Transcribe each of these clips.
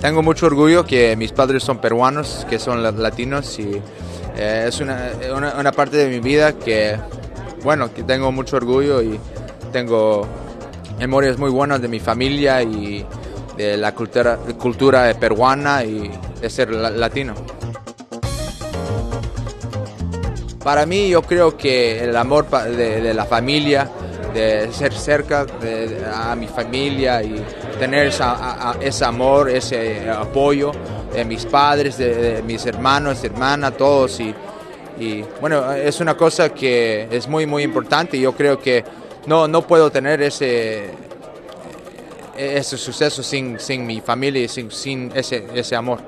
Tengo mucho orgullo que mis padres son peruanos, que son latinos y eh, es una, una, parte de mi vida que, bueno, que tengo mucho orgullo y tengo memorias muy buenas de mi familia y de la cultura, cultura peruana y de ser latino. Para mí yo creo que el amor de, la familia, de ser cerca de, a mi familia y tener ese amor, ese apoyo de mis padres, de, mis hermanos, hermanas, todos. Y, y, bueno, es una cosa que es muy, muy importante yo creo que no, no puedo tener ese, ese suceso sin, sin mi familia y sin, sin ese, ese amor.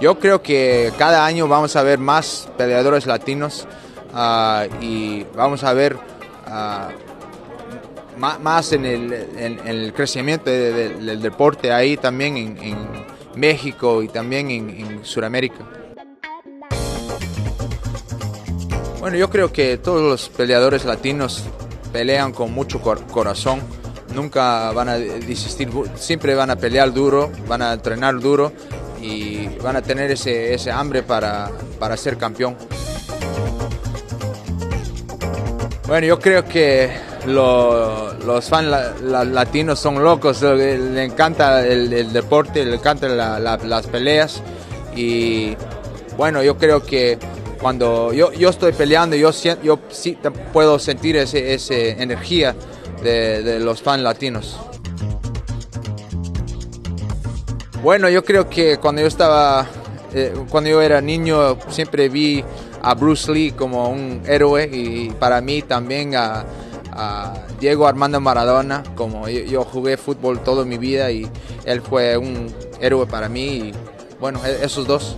Yo creo que cada año vamos a ver más peleadores latinos ah, y vamos a ver uh, más en el, en, el crecimiento del deporte ahí también en, México y también en, Sudamérica. Bueno, yo creo que todos los peleadores latinos pelean con mucho corazón, nunca van a desistir, siempre van a pelear duro, van a entrenar duro y van a tener ese, hambre para ser campeón. Bueno, yo creo que los fans latinos son locos, le encanta el, deporte, le encantan las peleas y bueno, yo creo que cuando yo, yo estoy peleando, yo, yo sí puedo sentir esa ese energía de, de los fans latinos. Bueno, yo creo que cuando yo estaba, eh, cuando yo era niño, siempre vi a Bruce Lee como un héroe y para mí también a, Diego Armando Maradona, como yo, jugué fútbol toda mi vida y él fue un héroe para mí y bueno, e-, esos dos.